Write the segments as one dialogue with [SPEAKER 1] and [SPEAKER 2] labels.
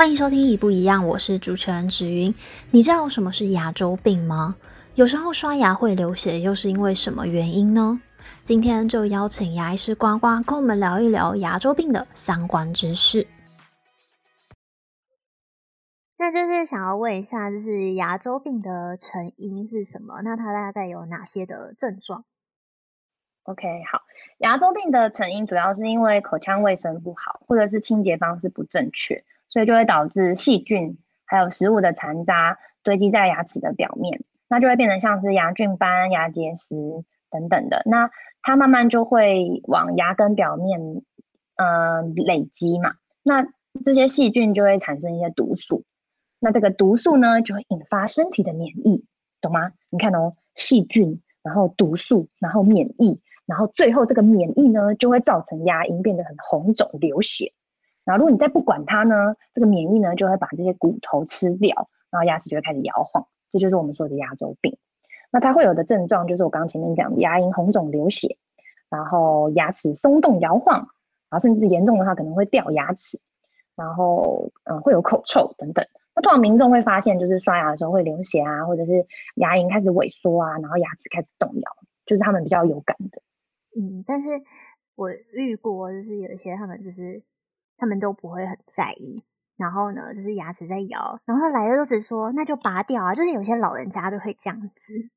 [SPEAKER 1] 欢迎收听一不一样，我是主持人芷云。你知道什么是牙周病吗？有时候刷牙会流血，又是因为什么原因呢？今天就邀请牙医师呱呱跟我们聊一聊牙周病的相关知识。那就是想要问一下，就是牙周病的成因是什么？那它大概有哪些的症状
[SPEAKER 2] ？OK，好，牙周病的成因主要是因为口腔卫生不好，或者是清洁方式不正确。所以就会导致细菌还有食物的残渣堆积在牙齿的表面，那就会变成像是牙菌斑、牙结石等等的。那它慢慢就会往牙根表面，呃，累积嘛。那这些细菌就会产生一些毒素，那这个毒素呢就会引发身体的免疫，懂吗？你看哦，细菌，然后毒素，然后免疫，然后最后这个免疫呢就会造成牙龈变得很红肿、流血。然后，如果你再不管它呢，这个免疫呢就会把这些骨头吃掉，然后牙齿就会开始摇晃，这就是我们说的牙周病。那它会有的症状就是我刚刚前面讲的牙龈红肿流血，然后牙齿松动摇晃，然后甚至严重的话可能会掉牙齿，然后嗯会有口臭等等。那通常民众会发现就是刷牙的时候会流血啊，或者是牙龈开始萎缩啊，然后牙齿开始动摇，就是他们比较有感的。
[SPEAKER 1] 嗯，但是我遇过就是有一些他们就是。他们都不会很在意，然后呢，就是牙齿在摇，然后来的都只说那就拔掉啊，就是有些老人家就会这样子。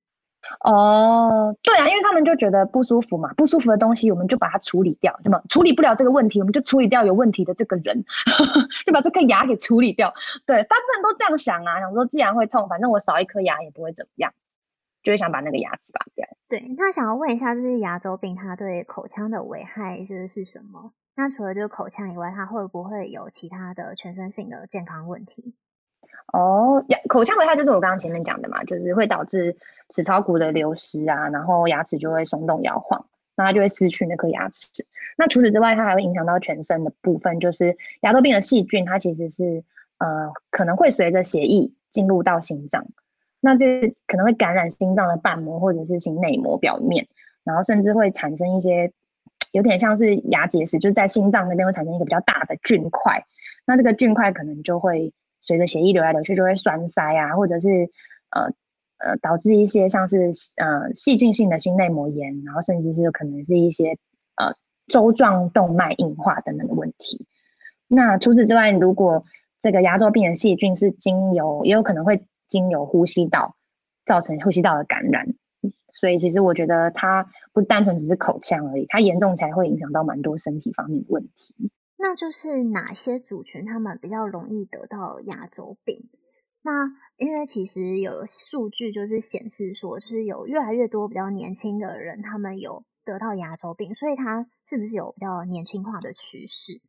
[SPEAKER 2] 哦，对啊，因为他们就觉得不舒服嘛，不舒服的东西我们就把它处理掉，那么？处理不了这个问题，我们就处理掉有问题的这个人，就把这颗牙给处理掉。对，大部分都这样想啊，想说既然会痛，反正我少一颗牙也不会怎么样，就会想把那个牙齿拔掉。
[SPEAKER 1] 对，那想要问一下，就是牙周病它对口腔的危害就是是什么？那除了就是口腔以外，它会不会有其他的全身性的健康问题？
[SPEAKER 2] 哦，牙口腔危害就是我刚刚前面讲的嘛，就是会导致齿槽骨的流失啊，然后牙齿就会松动摇晃，那它就会失去那颗牙齿。那除此之外，它还会影响到全身的部分，就是牙周病的细菌，它其实是呃可能会随着血液进入到心脏，那这可能会感染心脏的瓣膜或者是心内膜表面，然后甚至会产生一些。有点像是牙结石，就是在心脏那边会产生一个比较大的菌块，那这个菌块可能就会随着血液流来流去，就会栓塞啊，或者是呃呃导致一些像是呃细菌性的心内膜炎，然后甚至是可能是一些呃粥状动脉硬化等等的问题。那除此之外，如果这个牙周病的细菌是经由，也有可能会经由呼吸道造成呼吸道的感染。所以其实我觉得它不单纯只是口腔而已，它严重才会影响到蛮多身体方面的问题。
[SPEAKER 1] 那就是哪些族群他们比较容易得到牙周病？那因为其实有数据就是显示说，就是有越来越多比较年轻的人他们有得到牙周病，所以它是不是有比较年轻化的趋势？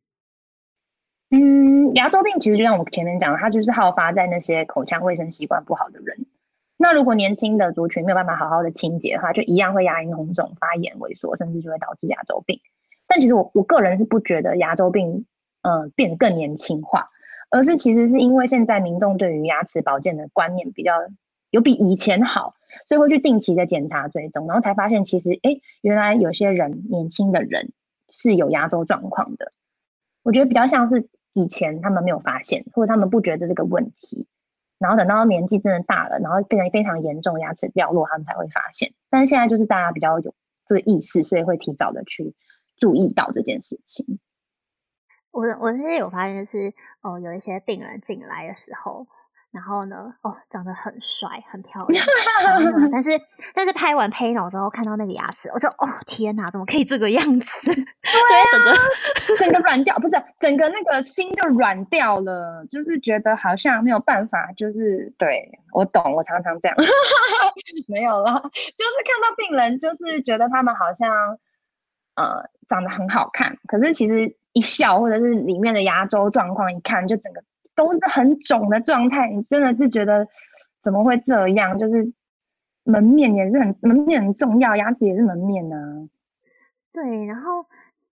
[SPEAKER 2] 嗯，牙周病其实就像我前面讲的，它就是好发在那些口腔卫生习惯不好的人。那如果年轻的族群没有办法好好的清洁的话，就一样会牙龈红肿、发炎、萎缩，甚至就会导致牙周病。但其实我我个人是不觉得牙周病呃变得更年轻化，而是其实是因为现在民众对于牙齿保健的观念比较有比以前好，所以会去定期的检查追踪，然后才发现其实哎，原来有些人年轻的人是有牙周状况的。我觉得比较像是以前他们没有发现，或者他们不觉得这个问题。然后等到年纪真的大了，然后变成非常严重，牙齿掉落，他们才会发现。但是现在就是大家比较有这个意识，所以会提早的去注意到这件事情。
[SPEAKER 1] 我我其实有发现，就是哦，有一些病人进来的时候。然后呢，哦，长得很帅，很漂亮。但是，但是拍完 panel 之后，看到那个牙齿，我就哦，天哪，怎么可以这个样子？对啊，整个
[SPEAKER 2] 整个软掉，不是整个那个心就软掉了，就是觉得好像没有办法，就是对，我懂，我常常这样，没有了，就是看到病人，就是觉得他们好像呃长得很好看，可是其实一笑或者是里面的牙周状况一看，就整个。都是很肿的状态，你真的是觉得怎么会这样？就是门面也是很门面很重要，牙齿也是门面呢、啊。
[SPEAKER 1] 对，然后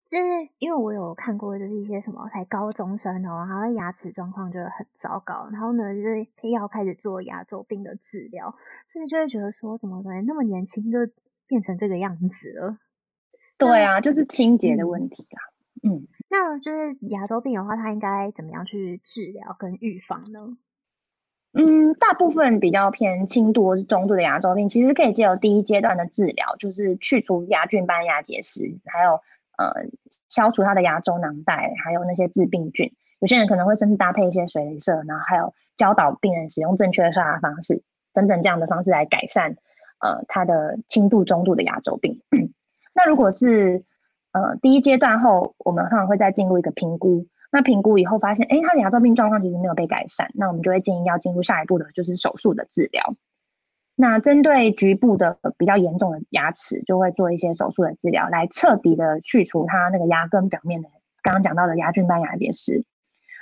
[SPEAKER 1] 就是因为我有看过，就是一些什么才高中生哦，然后牙齿状况就很糟糕，然后呢就是要开始做牙周病的治疗，所以就会觉得说，怎么可能那么年轻就变成这个样子了？
[SPEAKER 2] 对啊，就是清洁的问题啦。嗯。嗯
[SPEAKER 1] 那就是牙周病的话，它应该怎么样去治疗跟预防呢？
[SPEAKER 2] 嗯，大部分比较偏轻度或是中度的牙周病，其实可以借由第一阶段的治疗，就是去除牙菌斑、牙结石，还有呃消除它的牙周囊袋，还有那些致病菌。有些人可能会甚至搭配一些水雷射，然后还有教导病人使用正确的刷牙方式等等这样的方式来改善呃他的轻度、中度的牙周病。那如果是呃第一阶段后，我们通常会再进入一个评估。那评估以后发现，哎，他的牙周病状况其实没有被改善，那我们就会建议要进入下一步的就是手术的治疗。那针对局部的比较严重的牙齿，就会做一些手术的治疗，来彻底的去除它那个牙根表面的刚刚讲到的牙菌斑、牙结石。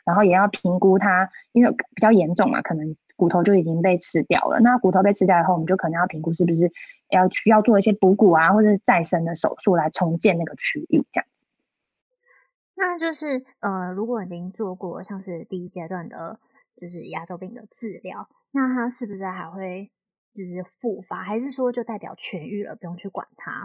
[SPEAKER 2] 然后也要评估它，因为比较严重嘛，可能骨头就已经被吃掉了。那骨头被吃掉以后，我们就可能要评估是不是要需要做一些补骨啊，或者是再生的手术来重建那个区域，这样子。
[SPEAKER 1] 那就是呃，如果已经做过像是第一阶段的，就是牙周病的治疗，那它是不是还会就是复发，还是说就代表痊愈了，不用去管它？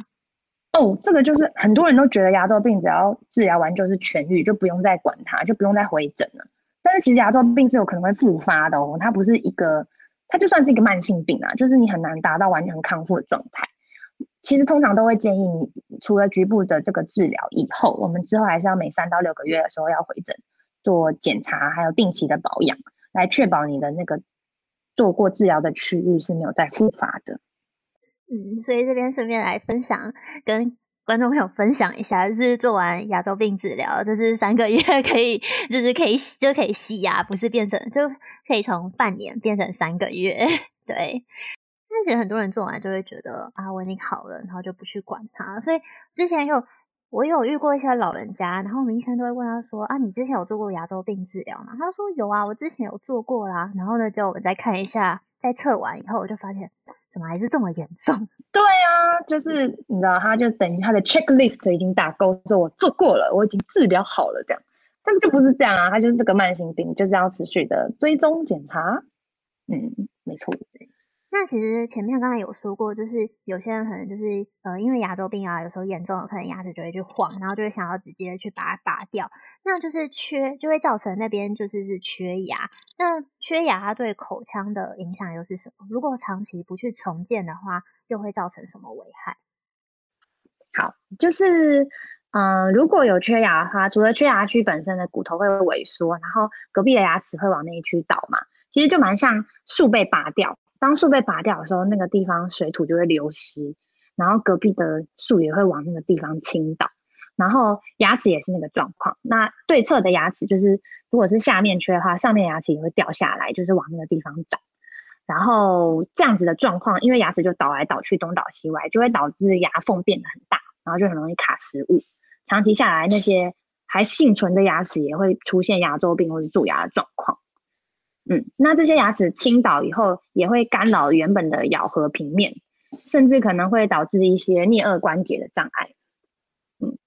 [SPEAKER 2] 哦，这个就是很多人都觉得牙周病只要治疗完就是痊愈，就不用再管它，就不用再回诊了。但是其实牙周病是有可能会复发的哦，它不是一个，它就算是一个慢性病啊，就是你很难达到完全康复的状态。其实通常都会建议你，除了局部的这个治疗以后，我们之后还是要每三到六个月的时候要回诊做检查，还有定期的保养，来确保你的那个做过治疗的区域是没有再复发的。
[SPEAKER 1] 嗯，所以这边顺便来分享，跟观众朋友分享一下，就是做完牙周病治疗，就是三个月 可以，就是可以就可以洗牙，不是变成就可以从半年变成三个月。对，但是很多人做完就会觉得啊，我已经好了，然后就不去管它。所以之前有我有遇过一些老人家，然后我们医生都会问他说啊，你之前有做过牙周病治疗吗？他说有啊，我之前有做过啦。然后呢，就我们再看一下，在测完以后，我就发现。怎么还是这么严重？
[SPEAKER 2] 对啊，就是你知道，他就等于他的 checklist 已经打勾，说我做过了，我已经治疗好了这样。但是就不是这样啊，他就是个慢性病，就是要持续的追踪检查。嗯，没错。
[SPEAKER 1] 那其实前面刚才有说过，就是有些人可能就是呃，因为牙周病啊，有时候严重了，可能牙齿就会去晃，然后就会想要直接去把它拔掉，那就是缺，就会造成那边就是是缺牙。那缺牙它对口腔的影响又是什么？如果长期不去重建的话，又会造成什么危害？
[SPEAKER 2] 好，就是嗯、呃，如果有缺牙的话，除了缺牙区本身的骨头会萎缩，然后隔壁的牙齿会往那一区倒嘛，其实就蛮像树被拔掉。当树被拔掉的时候，那个地方水土就会流失，然后隔壁的树也会往那个地方倾倒，然后牙齿也是那个状况。那对侧的牙齿就是，如果是下面缺的话，上面牙齿也会掉下来，就是往那个地方长。然后这样子的状况，因为牙齿就倒来倒去，东倒西歪，就会导致牙缝变得很大，然后就很容易卡食物。长期下来，那些还幸存的牙齿也会出现牙周病或者蛀牙的状况。嗯，那这些牙齿倾倒以后，也会干扰原本的咬合平面，甚至可能会导致一些颞顎关节的障碍。嗯，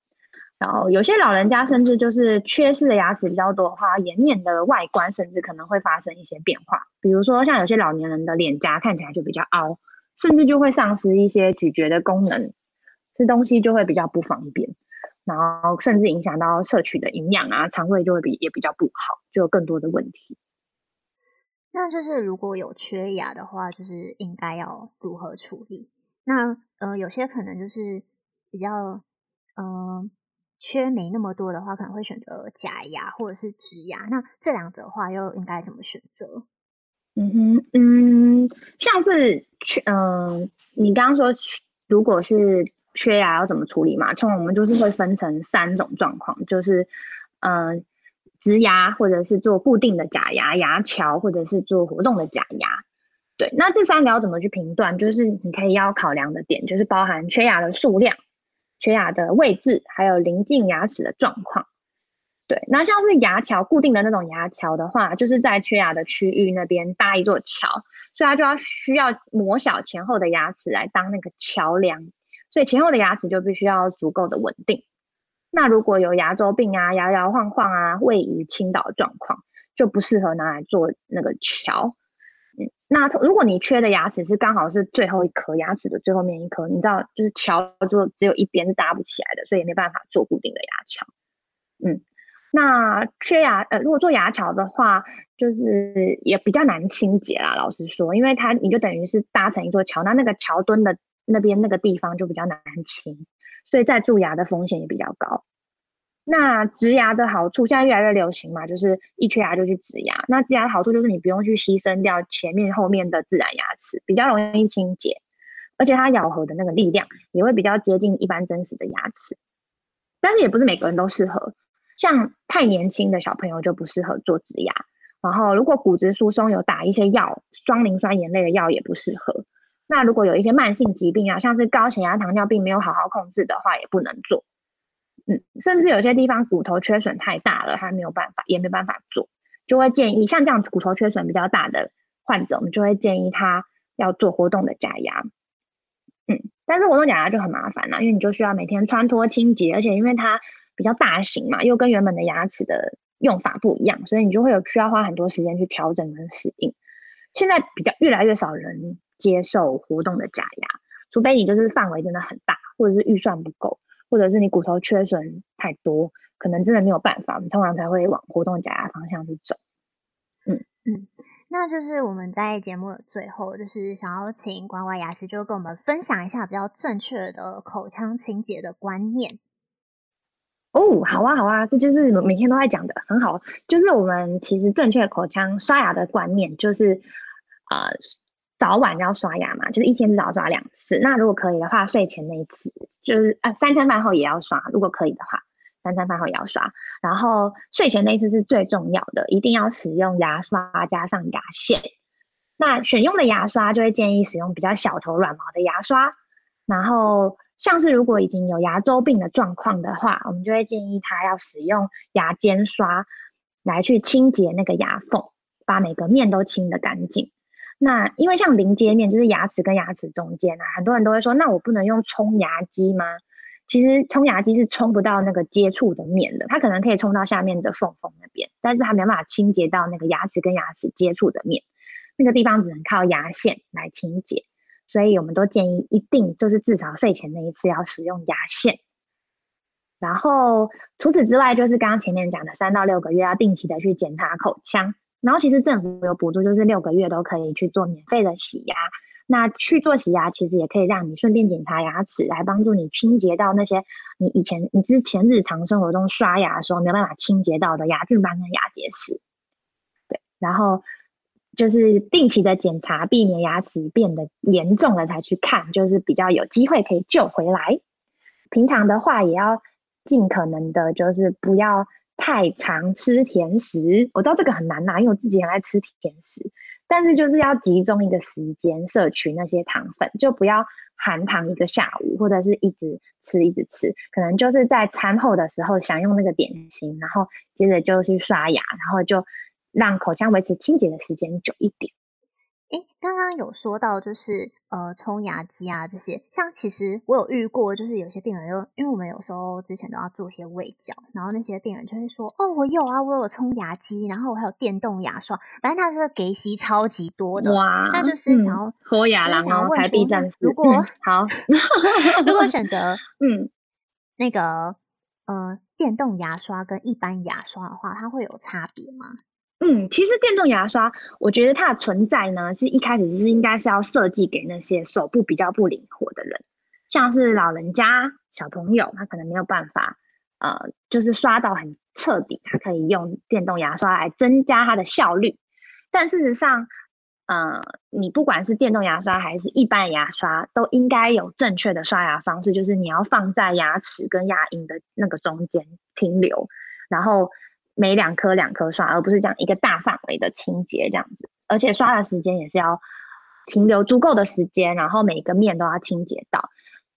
[SPEAKER 2] 然后有些老人家甚至就是缺失的牙齿比较多的话，颜面的外观甚至可能会发生一些变化。比如说，像有些老年人的脸颊看起来就比较凹，甚至就会丧失一些咀嚼的功能，吃东西就会比较不方便，然后甚至影响到摄取的营养啊，肠胃就会比也比较不好，就有更多的问题。
[SPEAKER 1] 那就是如果有缺牙的话，就是应该要如何处理？那呃，有些可能就是比较呃缺没那么多的话，可能会选择假牙或者是植牙。那这两者的话，又应该怎么选择？
[SPEAKER 2] 嗯哼，嗯，像是缺，嗯、你刚刚说如果是缺牙要怎么处理嘛？从我们就是会分成三种状况，就是嗯。植牙，或者是做固定的假牙、牙桥，或者是做活动的假牙。对，那这三个要怎么去评断？就是你可以要考量的点，就是包含缺牙的数量、缺牙的位置，还有邻近牙齿的状况。对，那像是牙桥固定的那种牙桥的话，就是在缺牙的区域那边搭一座桥，所以它就要需要磨小前后的牙齿来当那个桥梁，所以前后的牙齿就必须要足够的稳定。那如果有牙周病啊、摇摇晃晃啊、位移倾倒状况，就不适合拿来做那个桥。嗯，那如果你缺的牙齿是刚好是最后一颗牙齿的最后面一颗，你知道，就是桥就只有一边是搭不起来的，所以没办法做固定的牙桥。嗯，那缺牙，呃，如果做牙桥的话，就是也比较难清洁啦。老实说，因为它你就等于是搭成一座桥，那那个桥墩的那边那个地方就比较难清，所以在蛀牙的风险也比较高。那植牙的好处，现在越来越流行嘛，就是一缺牙就去植牙。那植牙的好处就是你不用去牺牲掉前面后面的自然牙齿，比较容易清洁，而且它咬合的那个力量也会比较接近一般真实的牙齿。但是也不是每个人都适合。像太年轻的小朋友就不适合做植牙，然后如果骨质疏松有打一些药，双磷酸盐类的药也不适合。那如果有一些慢性疾病啊，像是高血压、糖尿病没有好好控制的话，也不能做。嗯，甚至有些地方骨头缺损太大了，他没有办法，也没办法做，就会建议像这样骨头缺损比较大的患者，我们就会建议他要做活动的假牙。嗯，但是活动假牙就很麻烦了，因为你就需要每天穿脱清洁，而且因为它。比较大型嘛，又跟原本的牙齿的用法不一样，所以你就会有需要花很多时间去调整跟适应。现在比较越来越少人接受活动的假牙，除非你就是范围真的很大，或者是预算不够，或者是你骨头缺损太多，可能真的没有办法，我们通常才会往活动假牙方向去走。嗯
[SPEAKER 1] 嗯，那就是我们在节目的最后，就是想要请关关牙医就跟我们分享一下比较正确的口腔清洁的观念。
[SPEAKER 2] 哦，好啊，好啊，这就是每天都在讲的，很好。就是我们其实正确口腔刷牙的观念，就是呃早晚要刷牙嘛，就是一天至少刷两次。那如果可以的话，睡前那一次就是呃三餐饭后也要刷，如果可以的话，三餐饭后也要刷。然后睡前那一次是最重要的，一定要使用牙刷加上牙线。那选用的牙刷就会建议使用比较小头软毛的牙刷，然后。像是如果已经有牙周病的状况的话，我们就会建议他要使用牙尖刷来去清洁那个牙缝，把每个面都清得干净。那因为像邻接面，就是牙齿跟牙齿中间啊，很多人都会说，那我不能用冲牙机吗？其实冲牙机是冲不到那个接触的面的，它可能可以冲到下面的缝缝那边，但是它没办法清洁到那个牙齿跟牙齿接触的面，那个地方只能靠牙线来清洁。所以我们都建议一定就是至少睡前那一次要使用牙线，然后除此之外就是刚刚前面讲的三到六个月要定期的去检查口腔，然后其实政府有补助，就是六个月都可以去做免费的洗牙。那去做洗牙其实也可以让你顺便检查牙齿，来帮助你清洁到那些你以前你之前日常生活中刷牙的时候没有办法清洁到的牙菌斑跟牙结石。对，然后。就是定期的检查，避免牙齿变得严重了才去看，就是比较有机会可以救回来。平常的话，也要尽可能的，就是不要太常吃甜食。我知道这个很难呐，因为我自己很爱吃甜食，但是就是要集中一个时间摄取那些糖分，就不要含糖一个下午，或者是一直吃一直吃。可能就是在餐后的时候享用那个点心，然后接着就去刷牙，然后就。让口腔维持清洁的时间久一点。
[SPEAKER 1] 诶，刚刚有说到就是呃冲牙机啊这些，像其实我有遇过，就是有些病人就因为我们有时候之前都要做一些胃教，然后那些病人就会说哦我有啊，我有冲牙机，然后我还有电动牙刷，反正他说给洗超级多的，哇，那就是想要
[SPEAKER 2] 脱牙了，然后台币战士，
[SPEAKER 1] 如果、嗯、好，如果选择 嗯那个呃电动牙刷跟一般牙刷的话，它会有差别吗？
[SPEAKER 2] 嗯，其实电动牙刷，我觉得它的存在呢，是一开始是应该是要设计给那些手部比较不灵活的人，像是老人家、小朋友，他可能没有办法，呃，就是刷到很彻底，他可以用电动牙刷来增加它的效率。但事实上，呃，你不管是电动牙刷还是一般牙刷，都应该有正确的刷牙方式，就是你要放在牙齿跟牙龈的那个中间停留，然后。每两颗两颗刷，而不是这样一个大范围的清洁这样子，而且刷的时间也是要停留足够的时间，然后每一个面都要清洁到。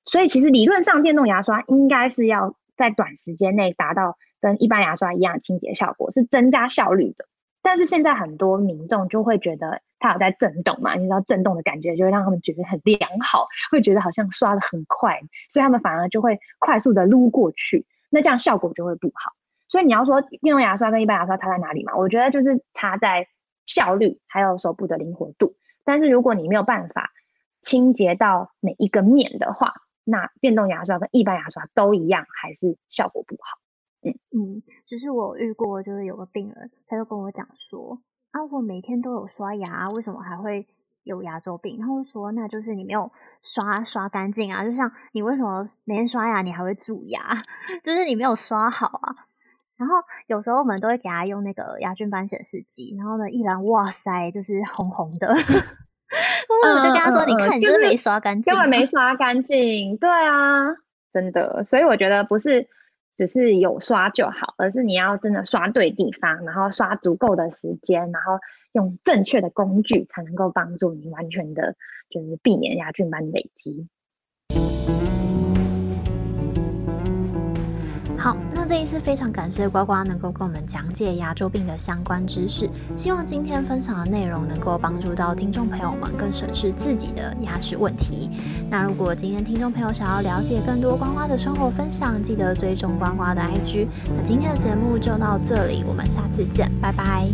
[SPEAKER 2] 所以其实理论上电动牙刷应该是要在短时间内达到跟一般牙刷一样清洁效果，是增加效率的。但是现在很多民众就会觉得它有在震动嘛，你知道震动的感觉就会让他们觉得很良好，会觉得好像刷的很快，所以他们反而就会快速的撸过去，那这样效果就会不好。所以你要说电动牙刷跟一般牙刷差在哪里嘛？我觉得就是差在效率还有手部的灵活度。但是如果你没有办法清洁到每一个面的话，那电动牙刷跟一般牙刷都一样，还是效果不好。嗯
[SPEAKER 1] 嗯，只是我遇过，就是有个病人，他就跟我讲说，啊，我每天都有刷牙，为什么还会有牙周病？然后说，那就是你没有刷刷干净啊，就像你为什么每天刷牙，你还会蛀牙，就是你没有刷好啊。然后有时候我们都会给他用那个牙菌斑显示剂，然后呢，一然哇塞，就是红红的。我就跟他说：“你看，你就是没刷干净，
[SPEAKER 2] 根本没刷干净。”对啊，真的。所以我觉得不是只是有刷就好，而是你要真的刷对地方，然后刷足够的时间，然后用正确的工具，才能够帮助你完全的，就是避免牙菌斑累积。
[SPEAKER 3] 好，那这一次非常感谢呱呱能够跟我们讲解牙周病的相关知识，希望今天分享的内容能够帮助到听众朋友们更审视自己的牙齿问题。那如果今天听众朋友想要了解更多呱呱的生活分享，记得追踪呱呱的 IG。那今天的节目就到这里，我们下次见，拜拜。